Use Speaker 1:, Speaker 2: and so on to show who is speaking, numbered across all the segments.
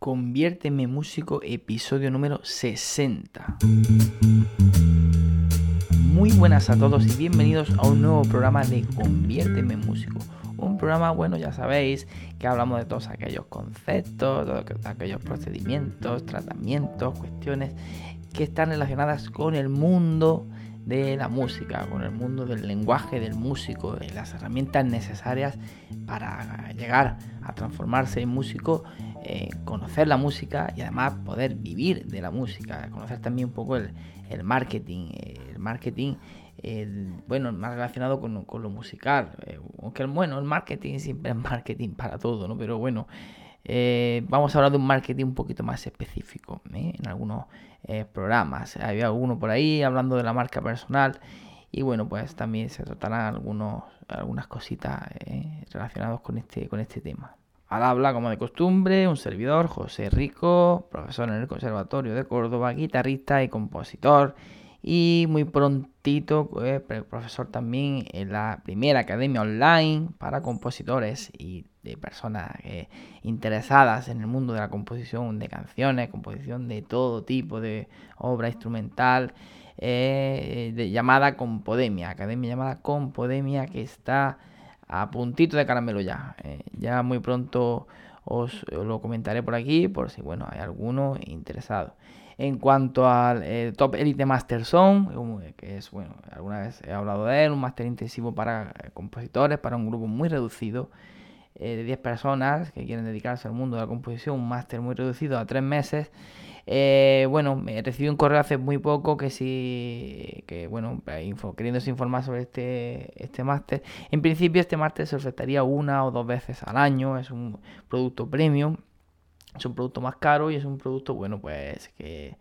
Speaker 1: Conviérteme Músico, episodio número 60. Muy buenas a todos y bienvenidos a un nuevo programa de Conviérteme Músico. Un programa, bueno, ya sabéis, que hablamos de todos aquellos conceptos, todos aquellos procedimientos, tratamientos, cuestiones que están relacionadas con el mundo de la música, con el mundo del lenguaje del músico, y las herramientas necesarias para llegar a transformarse en músico eh, conocer la música y además poder vivir de la música, conocer también un poco el, marketing, el marketing, bueno, más relacionado con, lo musical, eh, aunque bueno, el marketing siempre es marketing para todo, ¿no? Pero bueno, eh, vamos a hablar de un marketing un poquito más específico en algunos programas. Había alguno por ahí hablando de la marca personal y bueno, pues también se tratarán algunos, algunas cositas relacionadas con este, con este tema. Al habla, como de costumbre, un servidor, José Rico, profesor en el Conservatorio de Córdoba, guitarrista y compositor. Y muy prontito, eh, profesor también en la primera academia online para compositores y de personas eh, interesadas en el mundo de la composición de canciones, composición de todo tipo de obra instrumental, eh, llamada Compodemia, academia llamada Compodemia que está a puntito de caramelo ya. Eh, ya muy pronto os, lo comentaré por aquí por si bueno hay alguno interesado. En cuanto al Top Elite Master Song, que es bueno, alguna vez he hablado de él, un máster intensivo para compositores, para un grupo muy reducido de 10 personas que quieren dedicarse al mundo de la composición, un máster muy reducido a 3 meses. Eh, bueno, me recibí un correo hace muy poco que sí, que bueno, info, queriéndose informar sobre este, este máster. En principio este máster se ofertaría una o dos veces al año, es un producto premium, es un producto más caro y es un producto, bueno, pues que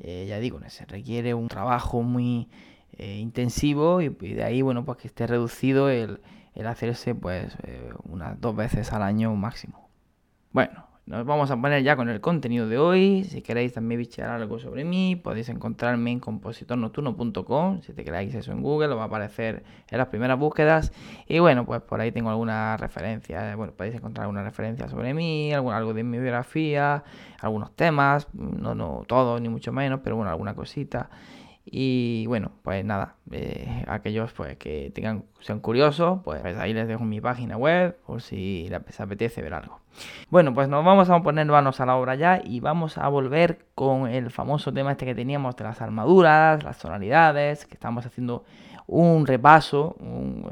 Speaker 1: eh, ya digo, se requiere un trabajo muy eh, intensivo y, de ahí, bueno, pues que esté reducido el, el hacerse pues unas dos veces al año máximo. Bueno, nos vamos a poner ya con el contenido de hoy. Si queréis también bichear algo sobre mí, podéis encontrarme en compositornocturno.com. Si te queráis eso en Google, os va a aparecer en las primeras búsquedas. Y bueno, pues por ahí tengo alguna referencia. Bueno, podéis encontrar alguna referencia sobre mí, algo, algo de mi biografía, algunos temas. No, no todo, ni mucho menos, pero bueno, alguna cosita. Y bueno, pues nada, eh, aquellos pues que tengan, sean curiosos, pues ahí les dejo mi página web por si les apetece ver algo. Bueno, pues nos vamos a poner manos a la obra ya y vamos a volver con el famoso tema este que teníamos de las armaduras, las tonalidades, que estamos haciendo un repaso,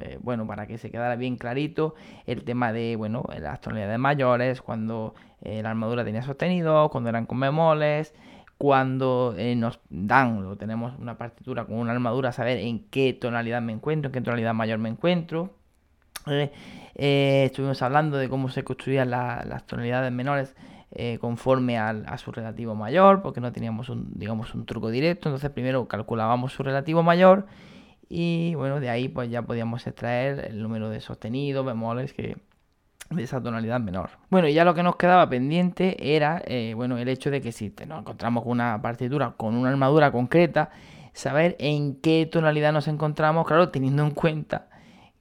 Speaker 1: eh, bueno, para que se quedara bien clarito el tema de, bueno, las tonalidades mayores, cuando eh, la armadura tenía sostenido, cuando eran con bemoles, cuando eh, nos dan, o tenemos una partitura con una armadura, saber en qué tonalidad me encuentro, en qué tonalidad mayor me encuentro. Eh, eh, estuvimos hablando de cómo se construían las tonalidades menores conforme al, a su relativo mayor, porque no teníamos un, digamos, un truco directo. Entonces primero calculábamos su relativo mayor y bueno, de ahí pues ya podíamos extraer el número de sostenidos, bemoles que, de esa tonalidad menor. Bueno, y ya lo que nos quedaba pendiente era, eh, bueno, el hecho de que si nos encontramos con una partitura con una armadura concreta, saber en qué tonalidad nos encontramos, claro, teniendo en cuenta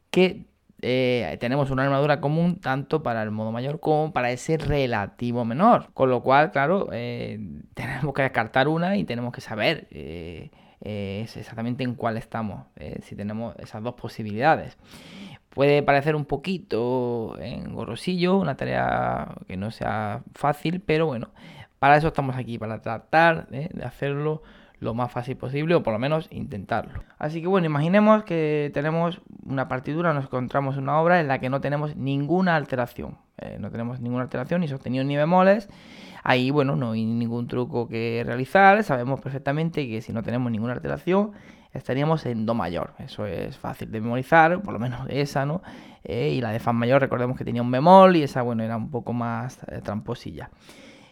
Speaker 1: que eh, tenemos una armadura común tanto para el modo mayor como para ese relativo menor. Con lo cual, claro, eh, tenemos que descartar una y tenemos que saber exactamente en cuál estamos, si tenemos esas dos posibilidades. Puede parecer un poquito engorrosillo, una tarea que no sea fácil, pero bueno, para eso estamos aquí, para tratar de hacerlo lo más fácil posible o por lo menos intentarlo. Así que bueno, imaginemos que tenemos una partitura, nos encontramos en una obra en la que no tenemos ninguna alteración. Eh, no tenemos ninguna alteración, ni sostenidos ni bemoles. Ahí, bueno, no hay ningún truco que realizar. Sabemos perfectamente que si no tenemos ninguna alteración, estaríamos en Do mayor. Eso es fácil de memorizar, por lo menos esa, ¿no? Eh, y la de Fa mayor, recordemos que tenía un bemol y esa, bueno, era un poco más eh, tramposilla.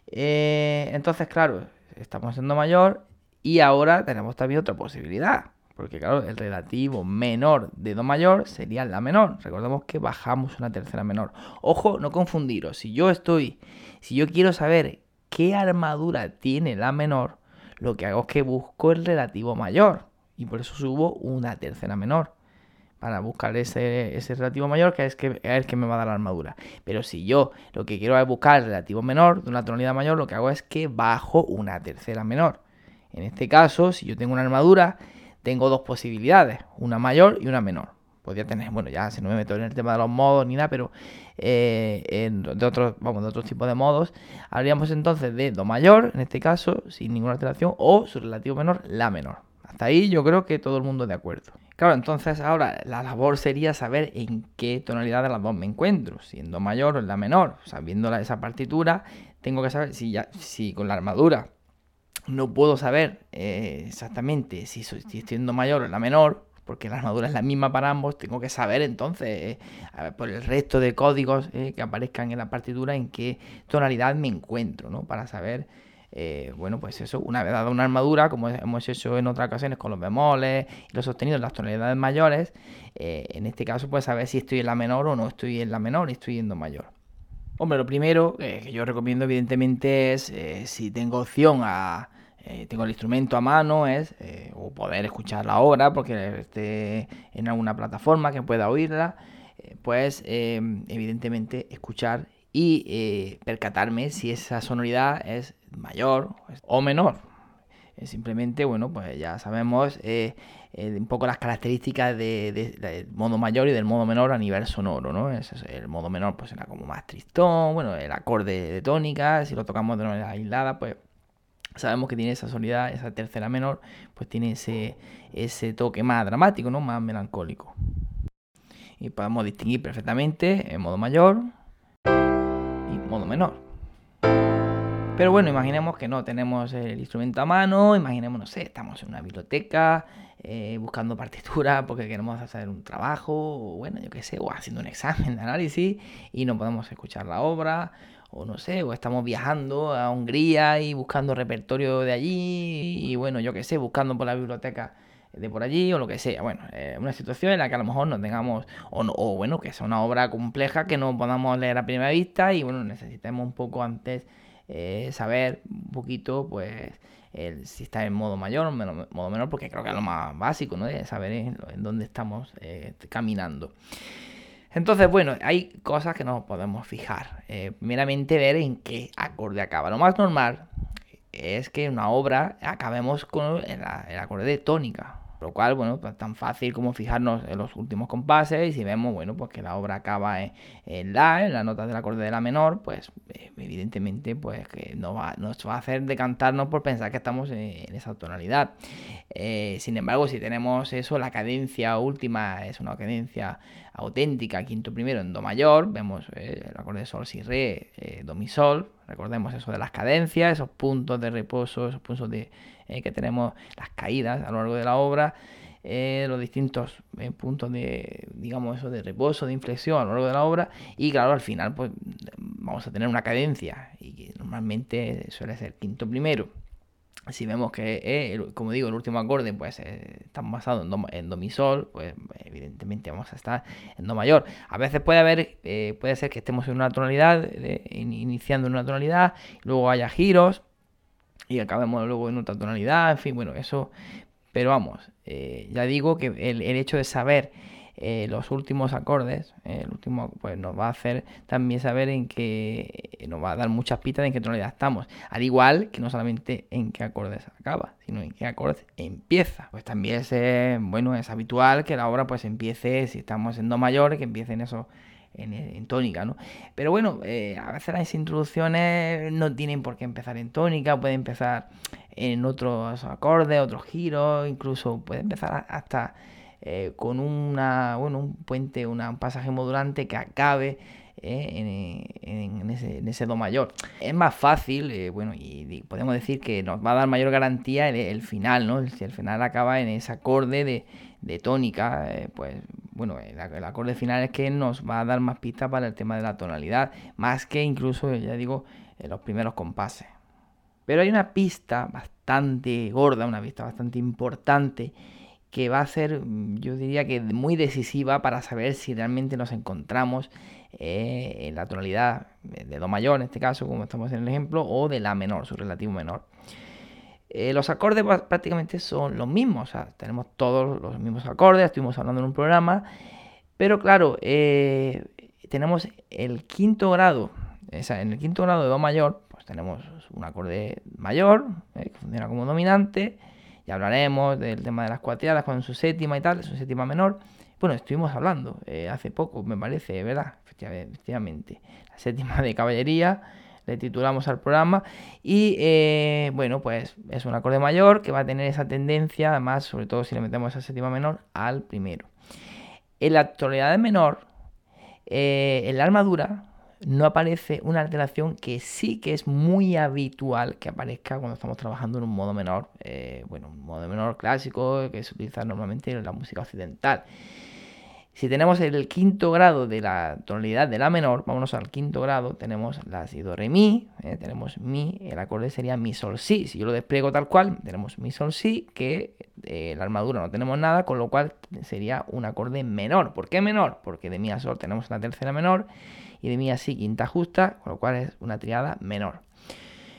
Speaker 1: Eh, entonces, claro, estamos en Do mayor y ahora tenemos también otra posibilidad. Porque, claro, el relativo menor de Do mayor sería la menor. Recordemos que bajamos una tercera menor. Ojo, no confundiros. Si yo estoy, si yo quiero saber qué armadura tiene la menor, lo que hago es que busco el relativo mayor y por eso subo una tercera menor. para buscar ese, ese relativo mayor, que es, que es el que me va a dar la armadura. Pero si yo lo que quiero es buscar el relativo menor de una tonalidad mayor, lo que hago es que bajo una tercera menor. En este caso, si yo tengo una armadura, tengo dos posibilidades, una mayor y una menor. Podría tener, bueno, ya si no me meto en el tema de los modos ni nada, pero eh, de otros, vamos, de otros tipos de modos, habríamos entonces de do mayor, en este caso, sin ninguna alteración, o su relativo menor, la menor. Hasta ahí yo creo que todo el mundo de acuerdo. Claro, entonces ahora la labor sería saber en qué tonalidad de las dos me encuentro, siendo mayor o en la menor. O sea, viendo esa partitura, tengo que saber si, ya, si con la armadura no puedo saber eh, exactamente si, estoy en mayor o en la menor, porque la armadura es la misma para ambos, tengo que saber entonces, eh, por el resto de códigos eh, que aparezcan en la partitura, en qué tonalidad me encuentro, ¿no? Para saber eh, bueno, pues eso, una vez dada una armadura, como hemos hecho en otras ocasiones con los bemoles y los sostenidos, las tonalidades mayores, eh, en este caso, pues saber si estoy en la menor o no estoy en la menor y estoy en do mayor. Hombre, lo primero eh, que yo recomiendo, evidentemente, es si tengo opción a. tengo el instrumento a mano, es o poder escuchar la obra porque esté en alguna plataforma que pueda oírla, pues evidentemente escuchar y percatarme si esa sonoridad es mayor o menor. Simplemente, bueno, pues ya sabemos eh, eh, un poco las características del modo mayor y del modo menor a nivel sonoro, ¿no? el modo menor pues era como más tristón, bueno, el acorde de tónica, si lo tocamos de manera aislada, pues sabemos que tiene esa sonoridad, esa tercera menor, pues tiene ese, ese toque más dramático, ¿no? Más melancólico. Y podemos distinguir perfectamente el modo mayor y modo menor. Pero bueno, imaginemos que no tenemos el instrumento a mano, imaginemos, no sé, estamos en una biblioteca eh, buscando partituras porque queremos hacer un trabajo, o bueno, yo qué sé, o haciendo un examen de análisis y no podemos escuchar la obra, o no sé, o estamos viajando a Hungría y buscando repertorio de allí, y bueno, yo qué sé, buscando por la biblioteca de por allí o lo que sea. Bueno, eh, una situación en la que a lo mejor no tengamos, o, o bueno, que sea una obra compleja que no podamos leer a primera vista y bueno, necesitemos un poco antes eh, saber un poquito, pues, el, si está en modo mayor o modo menor, porque creo que es lo más básico, ¿no? De saber en, dónde estamos eh, caminando. Entonces, bueno, hay cosas que nos podemos fijar. Eh, primeramente, ver en qué acorde acaba. Lo más normal es que en una obra acabemos con el acorde de tónica. Lo cual, bueno, pues tan fácil como fijarnos en los últimos compases y si vemos, bueno, pues que la obra acaba en, la, en la nota del acorde de la menor, pues eh, evidentemente, pues que nos va, nos va a hacer decantarnos por pensar que estamos en, esa tonalidad. Eh, sin embargo, si tenemos eso, la cadencia última es una cadencia auténtica, quinto primero en do mayor, vemos eh, el acorde de sol, si, re, do, mi, sol, recordemos eso de las cadencias, esos puntos de reposo, esos puntos de eh, que tenemos las caídas a lo largo de la obra, eh, los distintos eh, puntos de, digamos, eso de reposo, de inflexión a lo largo de la obra, y claro, al final, pues vamos a tener una cadencia, y normalmente suele ser quinto primero. Si vemos que, como digo, el último acorde pues está basado en do, en do mi sol, pues evidentemente vamos a estar en do mayor. A veces puede haber, puede ser que estemos en una tonalidad, iniciando en una tonalidad, luego haya giros, y acabemos luego en otra tonalidad, en fin, bueno, eso, pero vamos, eh, ya digo que el, hecho de saber eh, los últimos acordes, el último, pues nos va a hacer también saber en qué, nos va a dar muchas pistas en qué tonalidad estamos, al igual que no solamente en qué acordes acaba, sino en qué acordes empieza, pues también es, bueno, es habitual que la obra pues empiece, si estamos en do mayor, que empiece en esos en, tónica, ¿no? Pero bueno, eh, a veces las introducciones no tienen por qué empezar en tónica, puede empezar en otros acordes, otros giros, incluso puede empezar hasta eh, con una, bueno, un puente, un pasaje modulante que acabe eh, en, ese, do mayor. Es más fácil, bueno, y, podemos decir que nos va a dar mayor garantía el, final, ¿no? Si el final acaba en ese acorde de, de tónica, pues bueno, el, acorde final es que nos va a dar más pistas para el tema de la tonalidad, más que incluso, ya digo, en los primeros compases. Pero hay una pista bastante gorda, una pista bastante importante, que va a ser, yo diría que muy decisiva para saber si realmente nos encontramos eh, en la tonalidad de Do mayor, en este caso, como estamos en el ejemplo, o de La menor, su relativo menor. Eh, los acordes prácticamente son los mismos, tenemos todos los mismos acordes, estuvimos hablando en un programa, pero claro, eh, tenemos el quinto grado, en el quinto grado de Do mayor, pues tenemos un acorde mayor, que funciona como dominante, y hablaremos del tema de las cuatriadas con su séptima y tal, su séptima menor. Bueno, estuvimos hablando hace poco, me parece, ¿verdad? Efectivamente, la séptima de caballería le titulamos al programa. Y eh, bueno, pues es un acorde mayor que va a tener esa tendencia, además, sobre todo si le metemos esa séptima menor, al primero. En la tonalidad menor, eh, en la armadura, no aparece una alteración que sí que es muy habitual que aparezca cuando estamos trabajando en un modo menor, eh, bueno, un modo menor clásico que se utiliza normalmente en la música occidental. Si tenemos el quinto grado de la tonalidad de la menor, vámonos al quinto grado, tenemos la si do re mi, eh, tenemos mi, el acorde sería mi sol si. Si yo lo despliego tal cual, tenemos mi sol si, que eh, la armadura no tenemos nada, con lo cual sería un acorde menor. ¿Por qué menor? Porque de mi a sol tenemos la tercera menor y de mi a si quinta justa, con lo cual es una triada menor.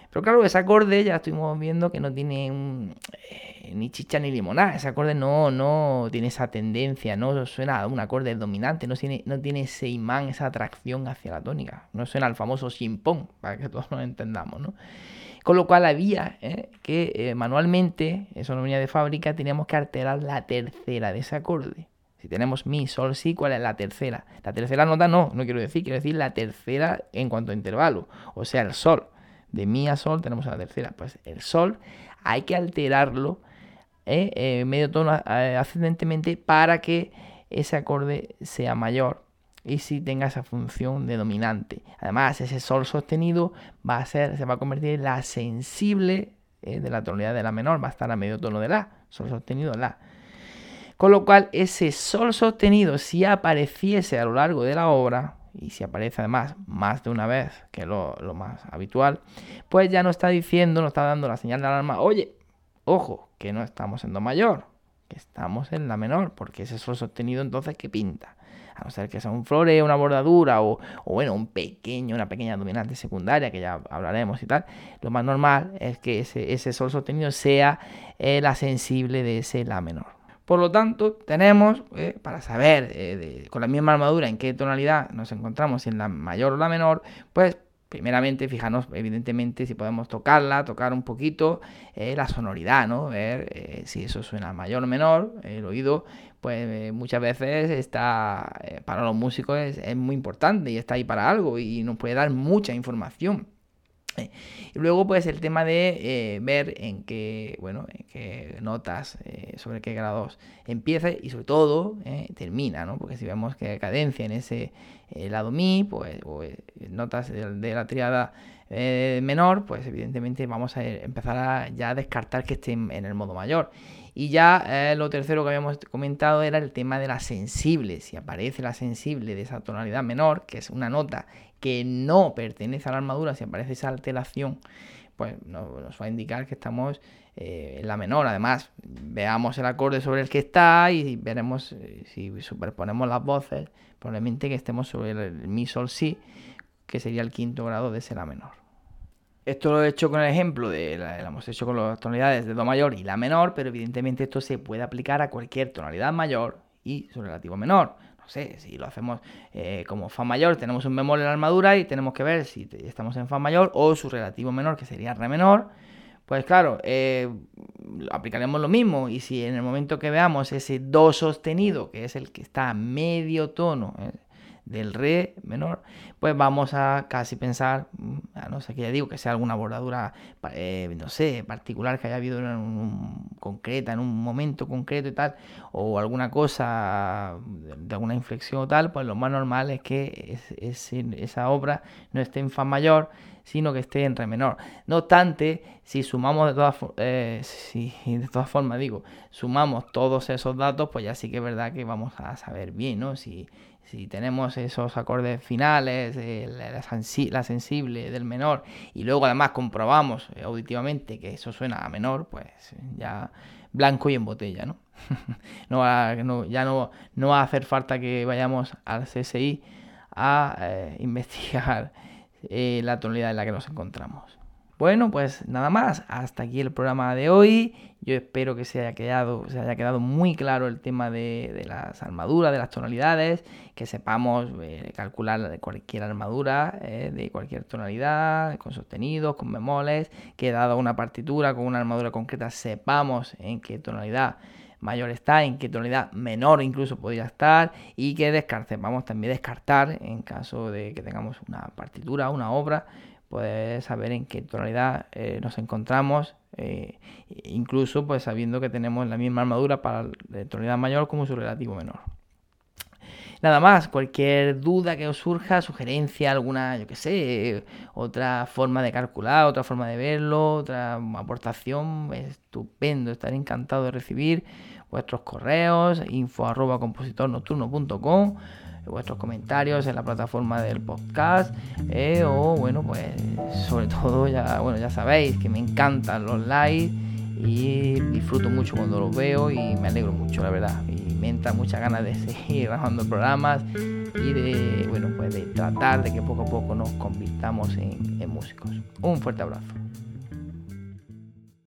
Speaker 1: Pero claro, ese acorde ya estuvimos viendo que no tiene eh, ni chicha ni limonada. Ese acorde no, no tiene esa tendencia, no suena a un acorde dominante, no tiene, no tiene ese imán, esa atracción hacia la tónica. No suena al famoso chimpón, para que todos nos entendamos, ¿no? Con lo cual había eh, que eh, manualmente, eso no venía de fábrica, teníamos que alterar la tercera de ese acorde. Si tenemos mi, sol, si, ¿cuál es la tercera? La tercera nota no, no quiero decir, quiero decir la tercera en cuanto a intervalo, o sea, el sol de mi a sol tenemos la tercera. Pues el sol hay que alterarlo ¿eh? eh medio tono eh, ascendentemente para que ese acorde sea mayor y si tenga esa función de dominante. Además, ese sol sostenido va a ser, se va a convertir en la sensible ¿eh? de la tonalidad de la menor, va a estar a medio tono de la, sol sostenido la. Con lo cual, ese sol sostenido, si apareciese a lo largo de la obra, y si aparece además más de una vez, que lo, más habitual, pues ya nos está diciendo, nos está dando la señal de alarma, oye, ojo, que no estamos en Do mayor, que estamos en la menor, porque ese sol sostenido entonces, ¿qué pinta? A no ser que sea un floreo, una bordadura o, bueno, un pequeño, una pequeña dominante secundaria, que ya hablaremos y tal, lo más normal es que ese, sol sostenido sea eh, la sensible de ese La menor. Por lo tanto, tenemos, eh, para saber eh, con la misma armadura en qué tonalidad nos encontramos, si en la mayor o la menor, pues primeramente fijarnos evidentemente si podemos tocarla, tocar un poquito eh, la sonoridad, ¿no? Ver si eso suena mayor o menor, el oído pues muchas veces está, para los músicos es, muy importante y está ahí para algo y nos puede dar mucha información. Y luego, pues, el tema de eh, ver en qué, bueno, en qué notas, eh, sobre qué grados empieza y sobre todo eh, termina, ¿no? Porque si vemos que hay cadencia en ese lado mi, pues, o notas de, la triada menor, pues evidentemente vamos a empezar a ya descartar que esté en el modo mayor. Y ya lo tercero que habíamos comentado era el tema de la sensible. Si aparece la sensible de esa tonalidad menor, que es una nota que no pertenece a la armadura, si aparece esa alteración, pues nos, va a indicar que estamos eh, en la menor. Además, veamos el acorde sobre el que está y veremos eh, si superponemos las voces, probablemente que estemos sobre el, mi sol si, que sería el quinto grado de ese la menor. Esto lo he hecho con el ejemplo de lo hemos hecho con las tonalidades de do mayor y la menor, pero evidentemente esto se puede aplicar a cualquier tonalidad mayor y su relativo menor no sé, si lo hacemos eh, como Fa mayor, tenemos un bemol en la armadura y tenemos que ver si estamos en Fa mayor o su relativo menor, que sería Re menor. Pues claro, eh, aplicaremos lo mismo y si en el momento que veamos ese Do sostenido, que es el que está a medio tono, eh, del re menor, pues vamos a casi pensar, mm, a no sé qué ya digo, que sea alguna bordadura, eh, no sé, particular que haya habido en un, concreta, en un momento concreto y tal, o alguna cosa de alguna inflexión o tal, pues lo más normal es que esa obra no esté en fa mayor, sino que esté en re menor. No obstante, si sumamos de todas, eh, si de todas formas digo, sumamos todos esos datos, pues ya sí que es verdad que vamos a saber bien, ¿no? Si, si tenemos esos acordes finales, la, sensible del menor, y luego además comprobamos eh, auditivamente que eso suena a menor, pues ya blanco y en botella, ¿no? no, ya no, no va a hacer falta que vayamos al CSI a eh, investigar eh, la tonalidad en la que nos encontramos. Bueno, pues nada más, hasta aquí el programa de hoy. Yo espero que se haya quedado, se haya quedado muy claro el tema de, las armaduras, de las tonalidades, que sepamos eh, calcular cualquier armadura eh, de cualquier tonalidad, con sostenidos, con bemoles, que dado una partitura con una armadura concreta sepamos en qué tonalidad mayor está, en qué tonalidad menor incluso podría estar y que descarte, vamos también descartar en caso de que tengamos una partitura, una obra poder saber en qué tonalidad eh, nos encontramos, eh, incluso pues sabiendo que tenemos la misma armadura para la tonalidad mayor como su relativo menor. Nada más, cualquier duda que os surja, sugerencia, alguna, yo que sé, otra forma de calcular, otra forma de verlo, otra aportación, estupendo, estaré encantado de recibir vuestros correos, info arroba compositornocturno.com vuestros comentarios en la plataforma del podcast eh, o bueno pues sobre todo ya bueno ya sabéis que me encantan los likes y disfruto mucho cuando los veo y me alegro mucho la verdad. Y me entra muchas ganas de seguir grabando programas y de bueno pues de tratar de que poco a poco nos convirtamos en músicos. Un fuerte abrazo